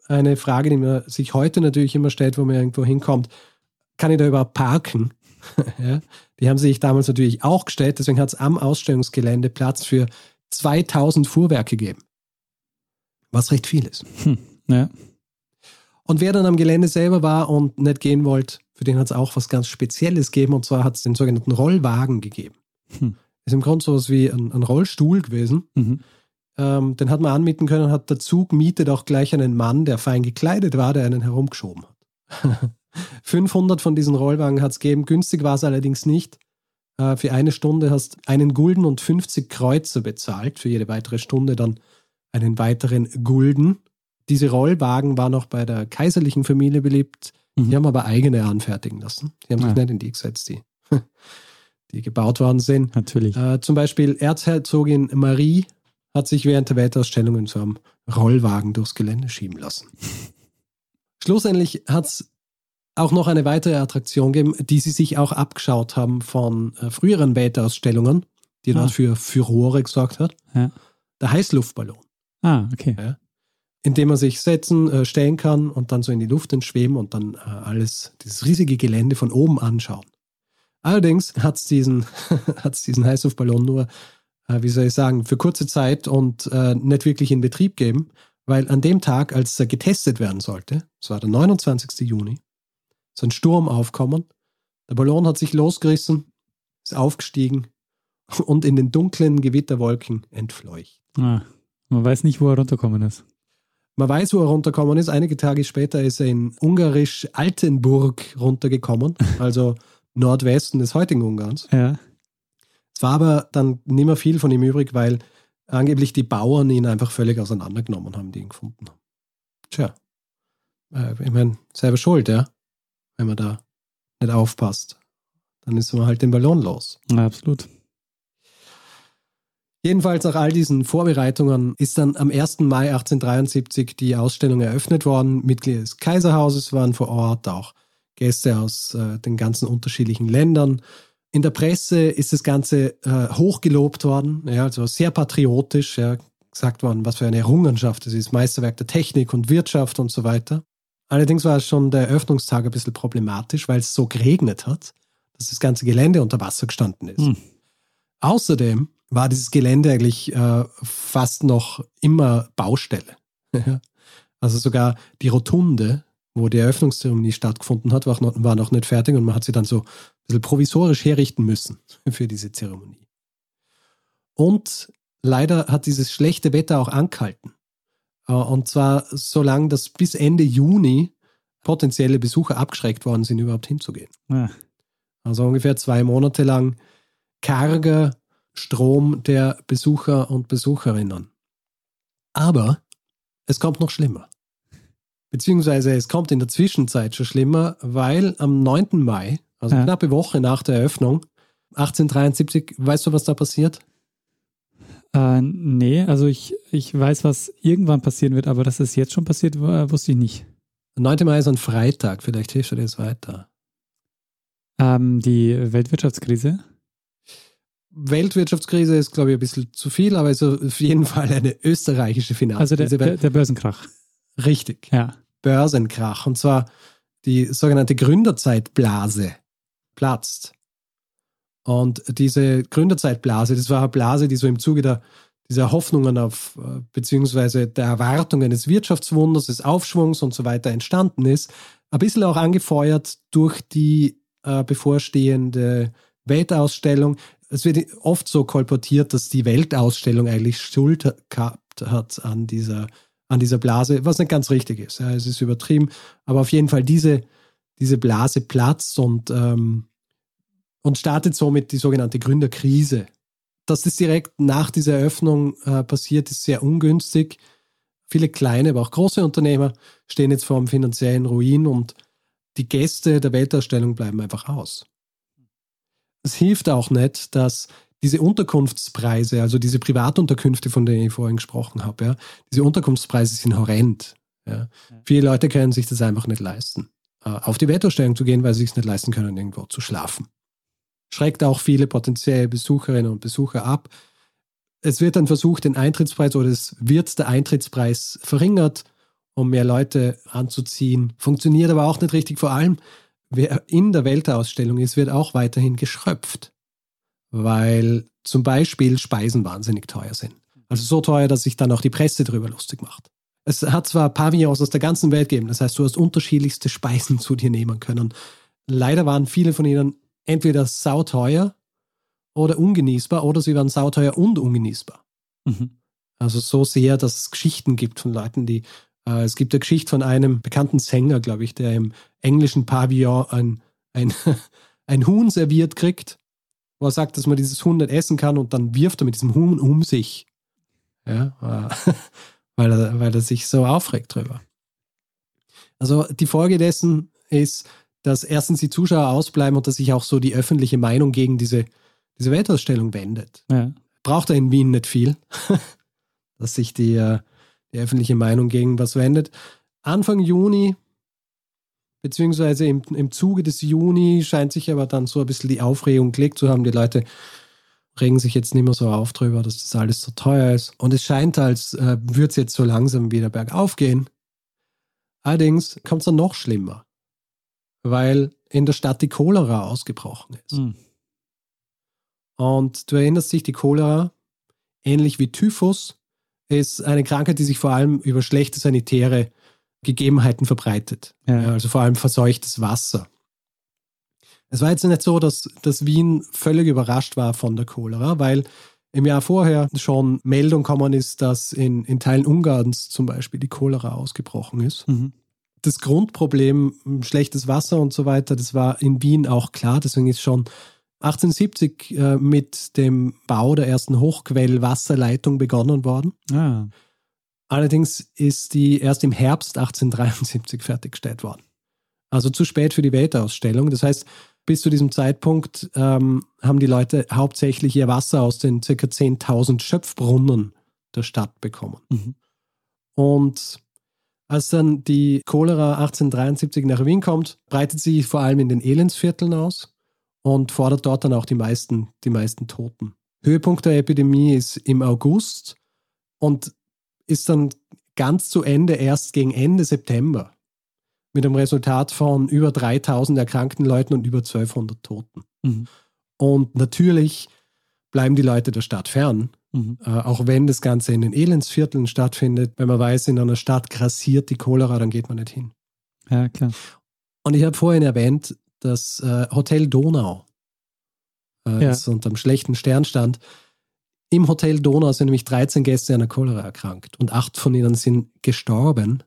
eine Frage, die man sich heute natürlich immer stellt, wo man irgendwo hinkommt, kann ich da überhaupt parken? ja, die haben sich damals natürlich auch gestellt, deswegen hat es am Ausstellungsgelände Platz für 2000 Fuhrwerke gegeben. Was recht viel ist. Hm. Ja. Und wer dann am Gelände selber war und nicht gehen wollte, für den hat es auch was ganz Spezielles gegeben. Und zwar hat es den sogenannten Rollwagen gegeben. Hm. Ist im Grunde sowas wie ein, ein Rollstuhl gewesen. Mhm. Ähm, den hat man anmieten können, hat der Zug mietet auch gleich einen Mann, der fein gekleidet war, der einen herumgeschoben hat. 500 von diesen Rollwagen hat es gegeben. Günstig war es allerdings nicht. Äh, für eine Stunde hast einen Gulden und 50 Kreuzer bezahlt. Für jede weitere Stunde dann einen weiteren Gulden. Diese Rollwagen waren auch bei der kaiserlichen Familie beliebt. Mhm. Die haben aber eigene anfertigen lassen. Die haben sich Ah. nicht in die gesetzt, die, die gebaut worden sind. Natürlich. Äh, zum Beispiel Erzherzogin Marie hat sich während der Weltausstellung in so einem Rollwagen durchs Gelände schieben lassen. Schlussendlich hat es auch noch eine weitere Attraktion gegeben, die sie sich auch abgeschaut haben von äh, früheren Weltausstellungen, die Ah. dort für Furore gesorgt hat. Ja. Der Heißluftballon, Ah, okay. in dem man sich setzen, äh, stellen kann und dann so in die Luft entschweben und dann äh, alles, dieses riesige Gelände von oben anschauen. Allerdings hat es diesen, hat's diesen Heißluftballon nur, äh, wie soll ich sagen, für kurze Zeit und nicht wirklich in Betrieb geben, weil an dem Tag, als er getestet werden sollte, das war der 29. Juni, ist ein Sturm aufkommen. Der Ballon hat sich losgerissen, ist aufgestiegen und in den dunklen Gewitterwolken entfleucht. Ah, man weiß nicht, wo er runtergekommen ist. Man weiß, wo er runtergekommen ist. Einige Tage später ist er in ungarisch Altenburg runtergekommen, also Nordwesten des heutigen Ungarns. Ja. Es war aber dann nicht mehr viel von ihm übrig, weil angeblich die Bauern ihn einfach völlig auseinandergenommen haben, die ihn gefunden haben. Tja, äh, ich meine, selber schuld, ja, wenn man da nicht aufpasst. Dann ist man halt den Ballon los. ja, absolut. Jedenfalls nach all diesen Vorbereitungen ist dann am 1. Mai 1873 die Ausstellung eröffnet worden. Mitglieder des Kaiserhauses waren vor Ort, auch Gäste aus äh, den ganzen unterschiedlichen Ländern. In der Presse ist das Ganze äh, hochgelobt worden, ja, also sehr patriotisch, ja, gesagt worden, was für eine Errungenschaft es ist, Meisterwerk der Technik und Wirtschaft und so weiter. Allerdings war es schon der Eröffnungstag ein bisschen problematisch, weil es so geregnet hat, dass das ganze Gelände unter Wasser gestanden ist. Hm. Außerdem war dieses Gelände eigentlich äh, fast noch immer Baustelle. also sogar die Rotunde, wo die Eröffnungszeremonie stattgefunden hat, war noch, war noch nicht fertig und man hat sie dann so ein bisschen provisorisch herrichten müssen für diese Zeremonie. Und leider hat dieses schlechte Wetter auch angehalten. Äh, und zwar so lange, dass bis Ende Juni potenzielle Besucher abgeschreckt worden sind, überhaupt hinzugehen. Ja. Also ungefähr zwei Monate lang karger Strom der Besucher und Besucherinnen. Aber es kommt noch schlimmer. Beziehungsweise es kommt in der Zwischenzeit schon schlimmer, weil am 9. Mai, also ja. knappe Woche nach der Eröffnung, 1873, weißt du, was da passiert? Äh, nee, also ich, ich weiß, was irgendwann passieren wird, aber dass es jetzt schon passiert, wusste ich nicht. 9. Mai ist ein Freitag, vielleicht hilfst du dir das weiter. Ähm, die Weltwirtschaftskrise? Weltwirtschaftskrise ist, glaube ich, ein bisschen zu viel, aber es ist auf jeden Fall eine österreichische Finanzkrise. Also der, der, der Börsenkrach. Richtig. Ja. Börsenkrach. Und zwar die sogenannte Gründerzeitblase platzt. Und diese Gründerzeitblase, das war eine Blase, die so im Zuge der, dieser Hoffnungen auf, äh, beziehungsweise der Erwartungen des Wirtschaftswunders, des Aufschwungs und so weiter entstanden ist. Ein bisschen auch angefeuert durch die äh, bevorstehende Weltausstellung. Es wird oft so kolportiert, dass die Weltausstellung eigentlich Schuld gehabt hat an dieser, an dieser Blase, was nicht ganz richtig ist. Ja, es ist übertrieben, aber auf jeden Fall diese, diese Blase platzt und, ähm, und startet somit die sogenannte Gründerkrise. Dass das direkt nach dieser Eröffnung äh, passiert, ist sehr ungünstig. Viele kleine, aber auch große Unternehmer stehen jetzt vor einem finanziellen Ruin und die Gäste der Weltausstellung bleiben einfach aus. Es hilft auch nicht, dass diese Unterkunftspreise, also diese Privatunterkünfte, von denen ich vorhin gesprochen habe, ja, diese Unterkunftspreise sind horrend. Ja. Viele Leute können sich das einfach nicht leisten, äh, auf die Weltausstellung zu gehen, weil sie es nicht leisten können, irgendwo zu schlafen. Schreckt auch viele potenzielle Besucherinnen und Besucher ab. Es wird dann versucht, den Eintrittspreis oder es wird der Eintrittspreis verringert um mehr Leute anzuziehen. Funktioniert aber auch nicht richtig. Vor allem, wer in der Weltausstellung ist, wird auch weiterhin geschröpft, weil zum Beispiel Speisen wahnsinnig teuer sind. Also so teuer, dass sich dann auch die Presse darüber lustig macht. Es hat zwar Pavillons aus der ganzen Welt gegeben, das heißt, du hast unterschiedlichste Speisen zu dir nehmen können. Leider waren viele von ihnen entweder sauteuer oder ungenießbar oder sie waren sauteuer und ungenießbar. Mhm. Also so sehr, dass es Geschichten gibt von Leuten, die äh, es gibt eine Geschichte von einem bekannten Sänger, glaube ich, der im englischen Pavillon ein, ein, ein Huhn serviert kriegt, wo er sagt, dass man dieses Huhn nicht essen kann und dann wirft er mit diesem Huhn um sich. Ja, äh, weil er, weil er sich so aufregt drüber. Also die Folge dessen ist, dass erstens die Zuschauer ausbleiben und dass sich auch so die öffentliche Meinung gegen diese, diese Weltausstellung wendet. Ja. Braucht er in Wien nicht viel, dass sich die, äh, die öffentliche Meinung gegen was wendet. Anfang Juni, beziehungsweise im, im Zuge des Juni, scheint sich aber dann so ein bisschen die Aufregung gelegt zu haben. Die Leute regen sich jetzt nicht mehr so auf drüber, dass das alles so teuer ist. Und es scheint, als äh, würde es jetzt so langsam wieder bergauf gehen. Allerdings kommt es dann noch schlimmer, weil in der Stadt die Cholera ausgebrochen ist. Mhm. Und du erinnerst dich, die Cholera, ähnlich wie Typhus, ist eine Krankheit, die sich vor allem über schlechte sanitäre Gegebenheiten verbreitet. Ja. Ja, also vor allem verseuchtes Wasser. Es war jetzt nicht so, dass, dass Wien völlig überrascht war von der Cholera, weil im Jahr vorher schon Meldung gekommen ist, dass in, in Teilen Ungarns zum Beispiel die Cholera ausgebrochen ist. Mhm. Das Grundproblem, schlechtes Wasser und so weiter, das war in Wien auch klar. Deswegen ist schon 1870 äh, mit dem Bau der ersten Hochquellwasserleitung begonnen worden. Ah. Allerdings ist die erst im Herbst 1873 fertiggestellt worden. Also zu spät für die Weltausstellung. Das heißt, bis zu diesem Zeitpunkt ähm, haben die Leute hauptsächlich ihr Wasser aus den ca. 10.000 Schöpfbrunnen der Stadt bekommen. Mhm. Und als dann die Cholera 1873 nach Wien kommt, breitet sie vor allem in den Elendsvierteln aus und fordert dort dann auch die meisten, die meisten Toten. Höhepunkt der Epidemie ist im August und ist dann ganz zu Ende erst gegen Ende September mit einem Resultat von über 3000 erkrankten Leuten und über 1200 Toten. Mhm. Und natürlich bleiben die Leute der Stadt fern. Mhm. Äh, auch wenn das Ganze in den Elendsvierteln stattfindet, wenn man weiß, in einer Stadt grassiert die Cholera, dann geht man nicht hin. Ja, klar. Und ich habe vorhin erwähnt, das äh, Hotel Donau, äh, Ja. das unter einem schlechten Stern stand. Im Hotel Donau sind nämlich 13 Gäste an der Cholera erkrankt und acht von ihnen sind gestorben,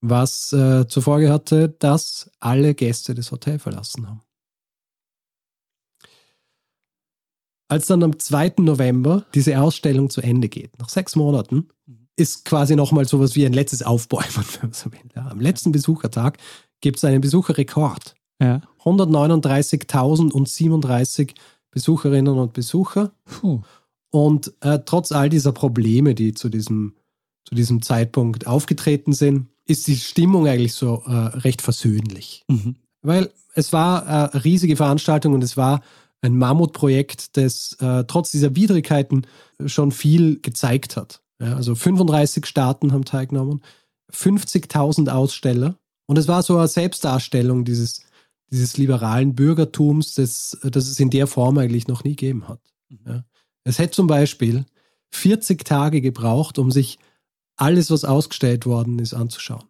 was äh, zur Folge hatte, dass alle Gäste das Hotel verlassen haben. Als dann am 2. November diese Ausstellung zu Ende geht, nach sechs Monaten, ist quasi nochmal sowas wie ein letztes Aufbäumen, wenn man so will. Ja, am letzten Besuchertag gibt es einen Besucherrekord. Ja. 139.037 Besucherinnen und Besucher. Puh. Und äh, trotz all dieser Probleme, die zu diesem, zu diesem Zeitpunkt aufgetreten sind, ist die Stimmung eigentlich so äh, recht versöhnlich. Mhm. Weil es war äh, eine riesige Veranstaltung und es war ein Mammutprojekt, das äh, trotz dieser Widrigkeiten schon viel gezeigt hat. Ja, also 35 Staaten haben teilgenommen, 50.000 Aussteller. Und es war so eine Selbstdarstellung dieses, dieses liberalen Bürgertums, das, das es in der Form eigentlich noch nie gegeben hat. Ja. Es hätte zum Beispiel 40 Tage gebraucht, um sich alles, was ausgestellt worden ist, anzuschauen.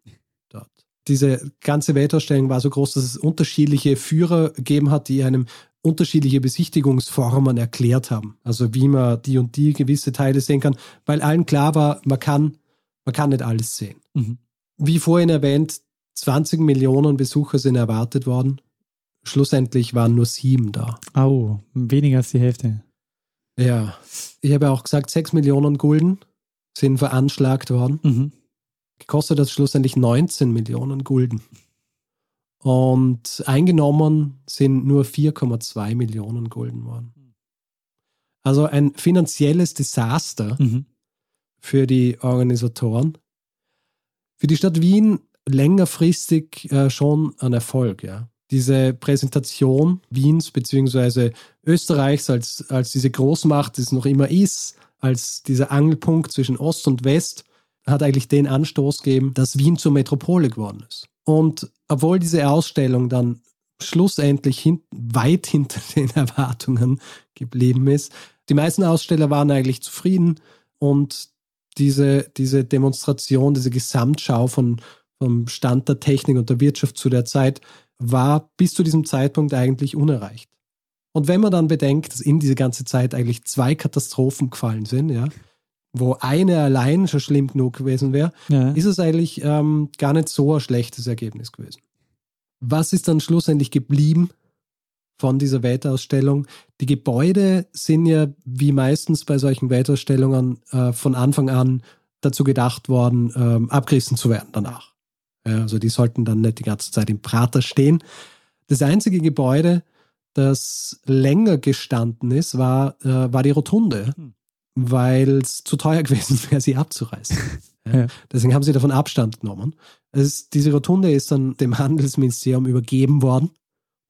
Diese ganze Weltausstellung war so groß, dass es unterschiedliche Führer gegeben hat, die einem unterschiedliche Besichtigungsformen erklärt haben. Also wie man die und die gewisse Teile sehen kann, weil allen klar war, man kann, man kann nicht alles sehen. Mhm. Wie vorhin erwähnt, 20 Millionen Besucher sind erwartet worden. Schlussendlich waren nur sieben da. Au, weniger als die Hälfte. Ja, ich habe ja auch gesagt, 6 Millionen Gulden sind veranschlagt worden. Mhm. Gekostet hat schlussendlich 19 Millionen Gulden. Und eingenommen sind nur 4,2 Millionen Gulden worden. Also ein finanzielles Desaster Mhm. für die Organisatoren. Für die Stadt Wien längerfristig äh, schon ein Erfolg, ja. Diese Präsentation Wiens bzw. Österreichs als, als diese Großmacht, die es noch immer ist, als dieser Angelpunkt zwischen Ost und West, hat eigentlich den Anstoß gegeben, dass Wien zur Metropole geworden ist. Und obwohl diese Ausstellung dann schlussendlich hin, weit hinter den Erwartungen geblieben ist, die meisten Aussteller waren eigentlich zufrieden und diese, diese Demonstration, diese Gesamtschau von, vom Stand der Technik und der Wirtschaft zu der Zeit war bis zu diesem Zeitpunkt eigentlich unerreicht. Und wenn man dann bedenkt, dass in diese ganze Zeit eigentlich zwei Katastrophen gefallen sind, ja, wo eine allein schon schlimm genug gewesen wäre, Ja. ist es eigentlich ähm, gar nicht so ein schlechtes Ergebnis gewesen. Was ist dann schlussendlich geblieben von dieser Weltausstellung? Die Gebäude sind ja wie meistens bei solchen Weltausstellungen äh, von Anfang an dazu gedacht worden, ähm, abgerissen zu werden danach. Ja, also die sollten dann nicht die ganze Zeit im Prater stehen. Das einzige Gebäude, das länger gestanden ist, war, äh, war die Rotunde, Hm. Weil es zu teuer gewesen wäre, sie abzureißen. Ja. Deswegen haben sie davon Abstand genommen. Es diese Rotunde ist dann dem Handelsministerium übergeben worden,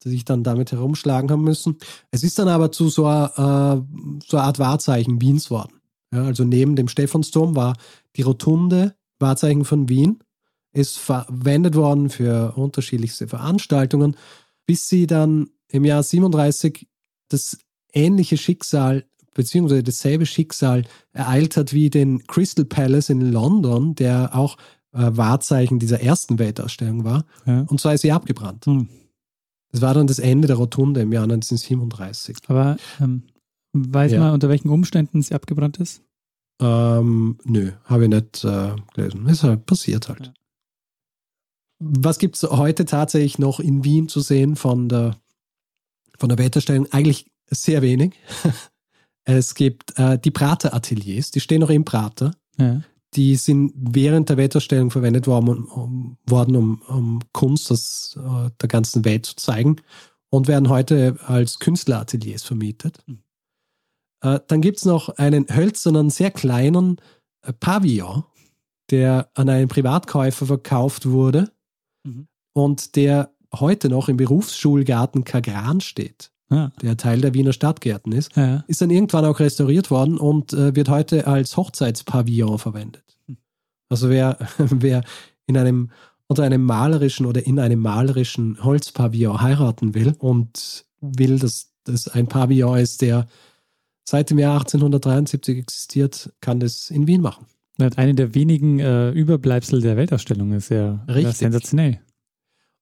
die sich dann damit herumschlagen haben müssen. Es ist dann aber zu so einer, so Art Wahrzeichen Wiens worden. Ja, also neben dem Stephansdom war die Rotunde Wahrzeichen von Wien, ist verwendet worden für unterschiedlichste Veranstaltungen, bis sie dann im Jahr 37 das ähnliche Schicksal beziehungsweise dasselbe Schicksal ereilt hat wie den Crystal Palace in London, der auch äh, Wahrzeichen dieser ersten Weltausstellung war. Ja. Und zwar ist sie abgebrannt. Hm. Das war dann das Ende der Rotunde im Jahr 1937. Aber ähm, weiß Ja. man, unter welchen Umständen sie abgebrannt ist? Ähm, nö, habe ich nicht äh, gelesen. Ist halt passiert halt. Ja. Was gibt es heute tatsächlich noch in Wien zu sehen von der, von der Weltausstellung? Eigentlich sehr wenig. Es gibt äh, die Prater-Ateliers, die stehen noch im Prater. Ja. Die sind während der Weltausstellung verwendet worden, um, um, um, um Kunst aus äh, der ganzen Welt zu zeigen und werden heute als Künstlerateliers vermietet. Mhm. Äh, dann gibt es noch einen hölzernen, sehr kleinen äh, Pavillon, der an einen Privatkäufer verkauft wurde Mhm. und der heute noch im Berufsschulgarten Kagran steht, Der Teil der Wiener Stadtgärten ist ja. ist dann irgendwann auch restauriert worden und äh, wird heute als Hochzeitspavillon verwendet. Hm. Also wer, wer in einem unter einem malerischen oder in einem malerischen Holzpavillon heiraten will und will, dass das ein Pavillon ist, der seit dem Jahr 1873 existiert, kann das in Wien machen. Eine der wenigen äh, Überbleibsel der Weltausstellung ist ja Richtig. sensationell.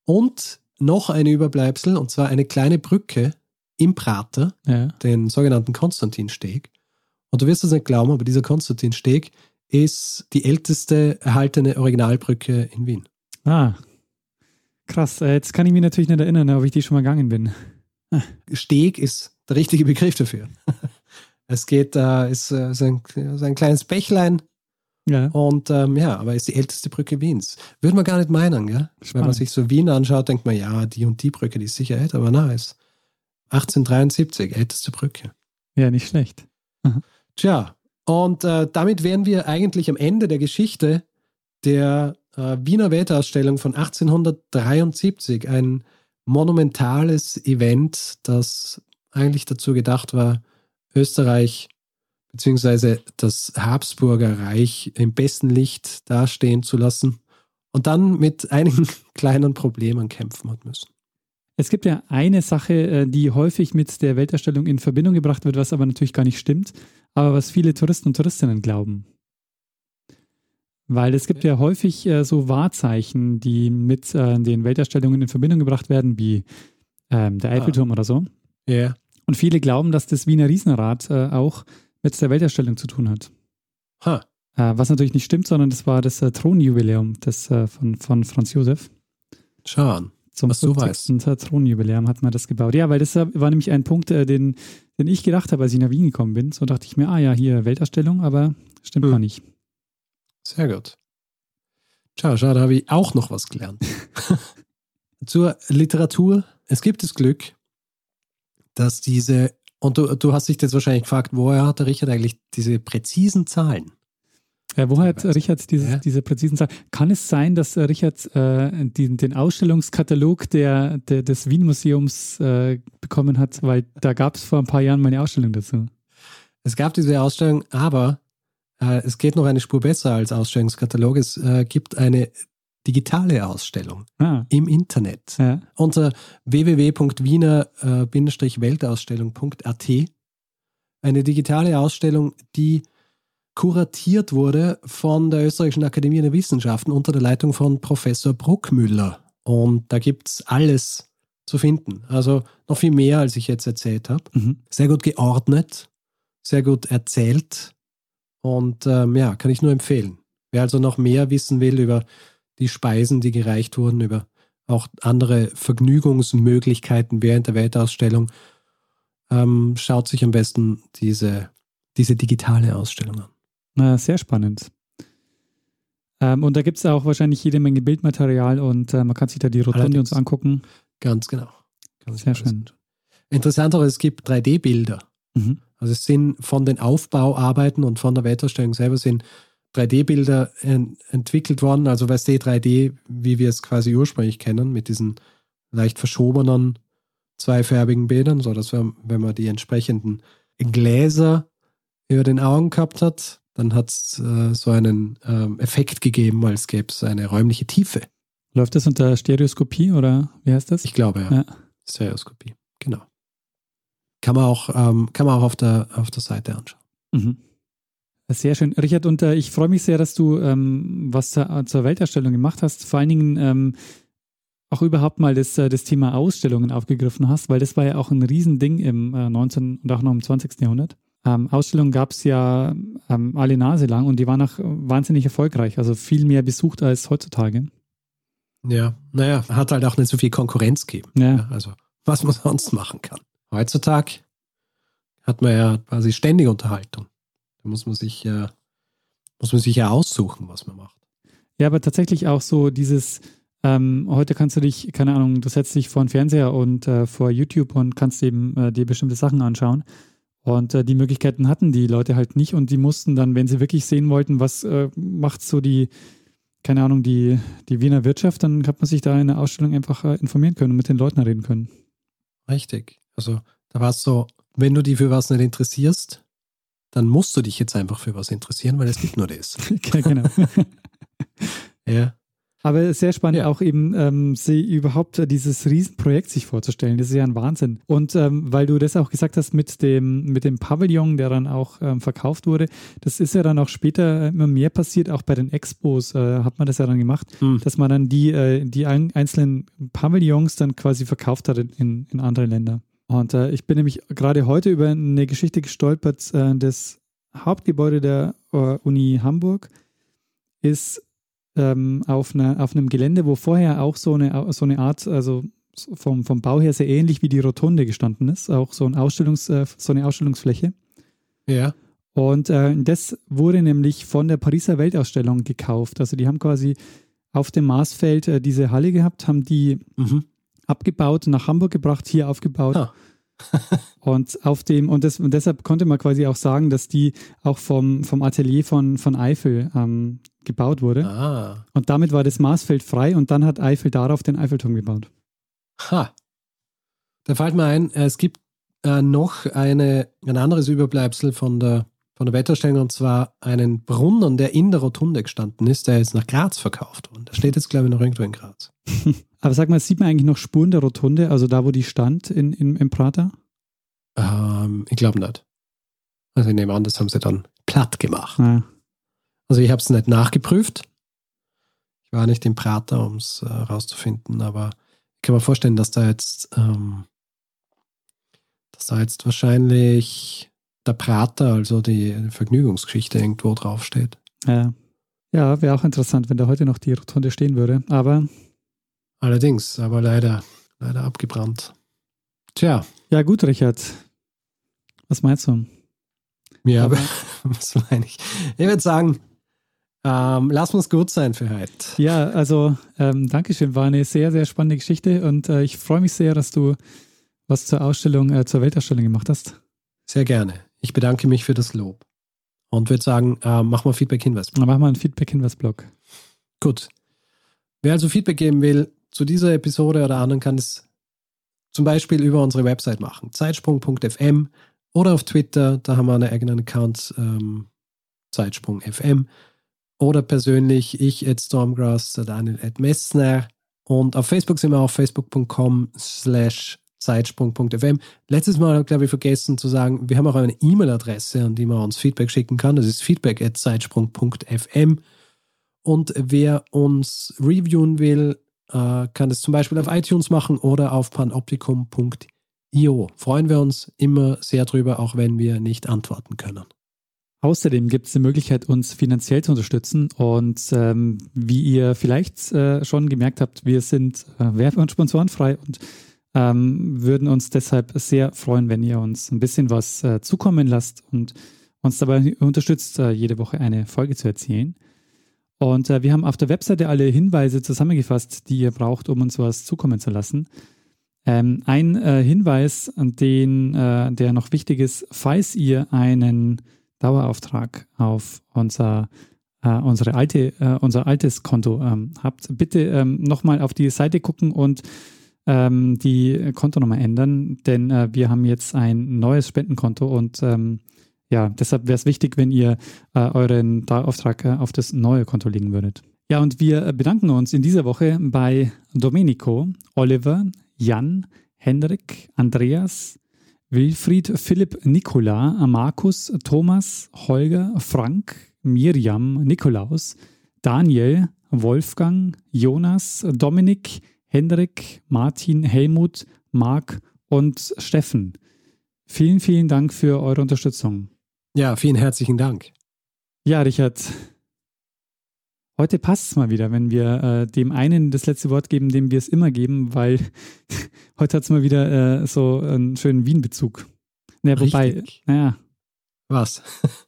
Und noch ein Überbleibsel, und zwar eine kleine Brücke im Prater, Ja. den sogenannten Konstantinsteg. Und du wirst es nicht glauben, aber dieser Konstantinsteg ist die älteste erhaltene Originalbrücke in Wien. Ah, krass. Äh, jetzt kann ich mich natürlich nicht erinnern, ob ich die schon mal gegangen bin. Steg ist der richtige Begriff dafür. Es geht, äh, ist, äh, ist, ein, ist ein kleines Bächlein Ja. und ähm, ja, aber ist die älteste Brücke Wiens. Würde man gar nicht meinen, gell? Wenn man Spannend. sich so Wien anschaut, denkt man, ja, die und die Brücke, die ist sicher älter, aber na, ist 1873, älteste Brücke. Ja, nicht schlecht. Tja, und äh, damit wären wir eigentlich am Ende der Geschichte der äh, Wiener Weltausstellung von 1873. Ein monumentales Event, das eigentlich dazu gedacht war, Österreich bzw. das Habsburger Reich im besten Licht dastehen zu lassen und dann mit einigen kleinen Problemen kämpfen hat müssen. Es gibt ja eine Sache, äh, die häufig mit der Weltausstellung in Verbindung gebracht wird, was aber natürlich gar nicht stimmt, aber was viele Touristen und Touristinnen glauben. Weil es gibt ja häufig äh, so Wahrzeichen, die mit äh, den Weltausstellungen in Verbindung gebracht werden, wie ähm, der Eiffelturm oder so. Ja. Und viele glauben, dass das Wiener Riesenrad auch mit der Weltausstellung zu tun hat. Ha. Was natürlich nicht stimmt, sondern das war das Thronjubiläum des, von, von Franz Josef. Schau an. Zum Was du 50. Thronjubiläum hat man das gebaut. Ja, weil das war nämlich ein Punkt, äh, den, den ich gedacht habe, als ich nach Wien gekommen bin. So dachte ich mir, ah ja, hier Weltausstellung, aber stimmt Hm. gar nicht. Sehr gut. Schau, da habe ich auch noch was gelernt. Zur Literatur. Es gibt das Glück, dass diese, und du, du hast dich jetzt wahrscheinlich gefragt, woher hat der Richard eigentlich diese präzisen Zahlen? Äh, woher hat Weiß. Richard dieses, Ja. diese präzisen Zahlen? Kann es sein, dass äh, Richard äh, den, den Ausstellungskatalog der, der, des Wien-Museums äh, bekommen hat? Weil da gab es vor ein paar Jahren mal eine Ausstellung dazu. Es gab diese Ausstellung, aber äh, es geht noch eine Spur besser als Ausstellungskatalog. Es äh, gibt eine digitale Ausstellung Ah, im Internet. ja. unter www.wiener-weltausstellung.at eine digitale Ausstellung, die kuratiert wurde von der Österreichischen Akademie der Wissenschaften unter der Leitung von Professor Bruckmüller. Und da gibt es alles zu finden. Also noch viel mehr, als ich jetzt erzählt habe. Mhm. Sehr gut geordnet, sehr gut erzählt und ähm, ja, kann ich nur empfehlen. Wer also noch mehr wissen will über die Speisen, die gereicht wurden, über auch andere Vergnügungsmöglichkeiten während der Weltausstellung, ähm, schaut sich am besten diese, diese digitale Ausstellung an. Na, sehr spannend. Ähm, und da gibt es auch wahrscheinlich jede Menge Bildmaterial und äh, man kann sich da die Rotunde Allerdings. uns angucken. Ganz genau. Sich Sehr alles schön. Interessant auch, es gibt 3D-Bilder. Mhm. Also es sind von den Aufbauarbeiten und von der Weltausstellung selber sind 3D-Bilder en entwickelt worden. Also weißt du, 3D, wie wir es quasi ursprünglich kennen, mit diesen leicht verschobenen zweifärbigen Bildern, so dass wir, wenn man die entsprechenden Gläser über den Augen gehabt hat, dann hat es äh, so einen ähm, Effekt gegeben, als gäbe es eine räumliche Tiefe. Läuft das unter Stereoskopie oder wie heißt das? Ich glaube, ja. Ja. Stereoskopie, genau. Kann man auch, ähm, kann man auch auf der, auf der Seite anschauen. Mhm. Sehr schön. Richard, und äh, ich freue mich sehr, dass du ähm, was zur, zur Weltausstellung gemacht hast. Vor allen Dingen ähm, auch überhaupt mal das, äh, das Thema Ausstellungen aufgegriffen hast, weil das war ja auch ein Riesending im äh, 19. und auch noch im 20. Jahrhundert. Ähm, Ausstellungen gab es ja ähm, alle Nase lang und die waren auch wahnsinnig erfolgreich, also viel mehr besucht als heutzutage. Ja, naja, hat halt auch nicht so viel Konkurrenz gegeben. Ja. Also, was man sonst machen kann. Heutzutage hat man ja quasi ständig Unterhaltung. Da muss man sich ja, muss man sich ja aussuchen, was man macht. Ja, aber tatsächlich auch so dieses, ähm, heute kannst du dich, keine Ahnung, du setzt dich vor den Fernseher und äh, vor YouTube und kannst eben äh, dir bestimmte Sachen anschauen. Und äh, die Möglichkeiten hatten die Leute halt nicht und die mussten dann, wenn sie wirklich sehen wollten, was äh, macht so die, keine Ahnung, die, die Wiener Wirtschaft, dann hat man sich da in der Ausstellung einfach äh, informieren können und mit den Leuten reden können. Richtig. Also, da war es so, wenn du dich für was nicht interessierst, dann musst du dich jetzt einfach für was interessieren, weil es gibt nur das. Ja, genau. Ja. Aber sehr spannend Ja. auch eben, ähm, sie überhaupt äh, dieses Riesenprojekt sich vorzustellen. Das ist ja ein Wahnsinn. Und ähm, weil du das auch gesagt hast mit dem, mit dem Pavillon, der dann auch ähm, verkauft wurde, das ist ja dann auch später immer mehr passiert, auch bei den Expos äh, hat man das ja dann gemacht, Hm. dass man dann die, äh, die ein, einzelnen Pavillons dann quasi verkauft hat in, in andere Länder. Und äh, ich bin nämlich gerade heute über eine Geschichte gestolpert, äh, das Hauptgebäude der äh, Uni Hamburg ist ähm, auf, einer, auf einem Gelände, wo vorher auch so eine, so eine Art, also vom, vom Bau her sehr ähnlich wie die Rotunde gestanden ist, auch so, ein Ausstellungs, äh, so eine Ausstellungsfläche. Ja. Und äh, das wurde nämlich von der Pariser Weltausstellung gekauft. Also die haben quasi auf dem Marsfeld äh, diese Halle gehabt, haben die Mhm. abgebaut, nach Hamburg gebracht, hier aufgebaut. Ah. Und auf dem, und, das, und deshalb konnte man quasi auch sagen, dass die auch vom, vom Atelier von, von Eiffel ähm, gebaut wurde. Ah. Und damit war das Marsfeld frei und dann hat Eiffel darauf den Eiffelturm gebaut. Ha. Da fällt mir ein, es gibt äh, noch eine, ein anderes Überbleibsel von der, von der Wetterstellung und zwar einen Brunnen, der in der Rotunde gestanden ist, der ist nach Graz verkauft worden. Der steht jetzt, glaube ich, noch irgendwo in Graz. Aber sag mal, sieht man eigentlich noch Spuren der Rotunde, also da, wo die stand in, in, im Prater? Ähm, ich glaube nicht. Also ich nehme an, das haben sie dann platt gemacht. Ja. Also ich habe es nicht nachgeprüft. Ich war nicht im Prater, um es äh, rauszufinden, aber ich kann mir vorstellen, dass da jetzt, ähm, dass da jetzt wahrscheinlich der Prater, also die Vergnügungsgeschichte irgendwo draufsteht. Ja, ja wäre auch interessant, wenn da heute noch die Rotunde stehen würde. Aber Allerdings, aber leider, leider abgebrannt. Tja, ja, gut, Richard. Was meinst du? ja, Aber- was meine ich? Ich würde sagen, ähm, lass uns gut sein für heute. Ja, also ähm, Dankeschön, war eine sehr, sehr spannende Geschichte und äh, ich freue mich sehr, dass du was zur Ausstellung, äh, zur Weltausstellung gemacht hast. Sehr gerne. Ich bedanke mich für das Lob. Und würde sagen, ähm, machen wir Feedback-Hinweis. Machen wir einen Feedback-Hinweis-Blog. Gut. Wer also Feedback geben will zu dieser Episode oder anderen, kann es zum Beispiel über unsere Website machen. Zeitsprung.fm oder auf Twitter, da haben wir einen eigenen Account, ähm, Zeitsprung.fm. Oder persönlich, ich at Stormgrass, Daniel at Messner. Und auf Facebook sind wir auf facebook.com slash zeitsprung.fm. Letztes Mal, glaube ich, vergessen zu sagen, wir haben auch eine E-Mail-Adresse, an die man uns Feedback schicken kann. Das ist feedback at zeitsprung.fm. Und wer uns reviewen will, äh, kann es zum Beispiel auf iTunes machen oder auf panoptikum.io. Freuen wir uns immer sehr drüber, auch wenn wir nicht antworten können. Außerdem gibt es die Möglichkeit, uns finanziell zu unterstützen. Und ähm, wie ihr vielleicht äh, schon gemerkt habt, wir sind äh, werbe- und sponsorenfrei und ähm, würden uns deshalb sehr freuen, wenn ihr uns ein bisschen was äh, zukommen lasst und uns dabei unterstützt, äh, jede Woche eine Folge zu erzählen. Und äh, wir haben auf der Webseite alle Hinweise zusammengefasst, die ihr braucht, um uns was zukommen zu lassen. Ähm, ein äh, Hinweis, den, äh, der noch wichtig ist, falls ihr einen Dauerauftrag auf unser, äh, unsere alte, äh, unser altes Konto ähm, habt, bitte ähm, nochmal auf die Seite gucken und ähm, die Kontonummer ändern, denn äh, wir haben jetzt ein neues Spendenkonto und ähm, ja, deshalb wäre es wichtig, wenn ihr äh, euren Dauerauftrag äh, auf das neue Konto legen würdet. Ja, und wir äh, bedanken uns in dieser Woche bei Domenico, Oliver, Jan, Henrik, Andreas, Wilfried, Philipp, Nikola, Markus, Thomas, Holger, Frank, Miriam, Nikolaus, Daniel, Wolfgang, Jonas, Dominik, Hendrik, Martin, Helmut, Marc und Steffen. Vielen, vielen Dank für eure Unterstützung. Ja, vielen herzlichen Dank. Ja, Richard, heute passt es mal wieder, wenn wir äh, dem einen das letzte Wort geben, dem wir es immer geben, weil heute hat es mal wieder äh, so einen schönen Wien-Bezug. Naja, wobei, naja, Was?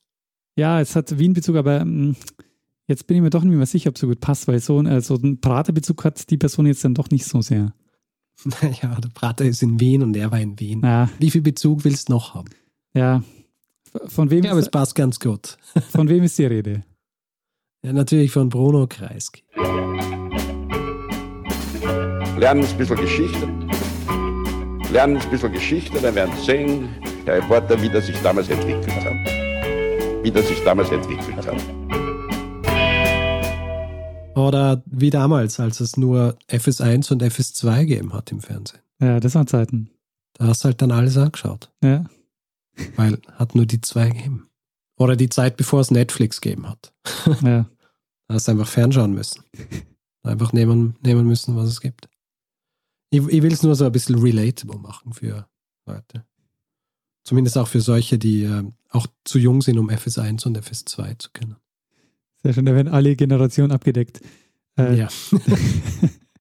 ja, es hat Wien-Bezug, aber ähm, jetzt bin ich mir doch nicht mehr sicher, ob es so gut passt, weil so, äh, so einen Prater-Bezug hat die Person jetzt dann doch nicht so sehr. Naja, der Prater ist in Wien und er war in Wien. Ja, Wie viel Bezug willst du noch haben? ja. Von wem, Ja, aber es passt ganz gut. von wem ist die Rede? Ja, natürlich von Bruno Kreisky. Lernen ein bisschen Geschichte. Lernen ein bisschen Geschichte, dann werden Sie sehen, der Reporter, wie das sich damals entwickelt hat. Wie das sich damals entwickelt hat. Oder wie damals, als es nur FS1 und FS2 gegeben hat im Fernsehen. Ja, das waren Zeiten. Da hast du halt dann alles angeschaut. Ja. Weil hat nur die zwei gegeben. Oder die Zeit, bevor es Netflix gegeben hat. Ja. Da hast du einfach fernschauen müssen. Einfach nehmen, nehmen müssen, was es gibt. Ich, ich will es nur so ein bisschen relatable machen für Leute. Zumindest auch für solche, die äh, auch zu jung sind, um FS1 und FS2 zu kennen. Sehr schön, da werden alle Generationen abgedeckt. Äh, Ja.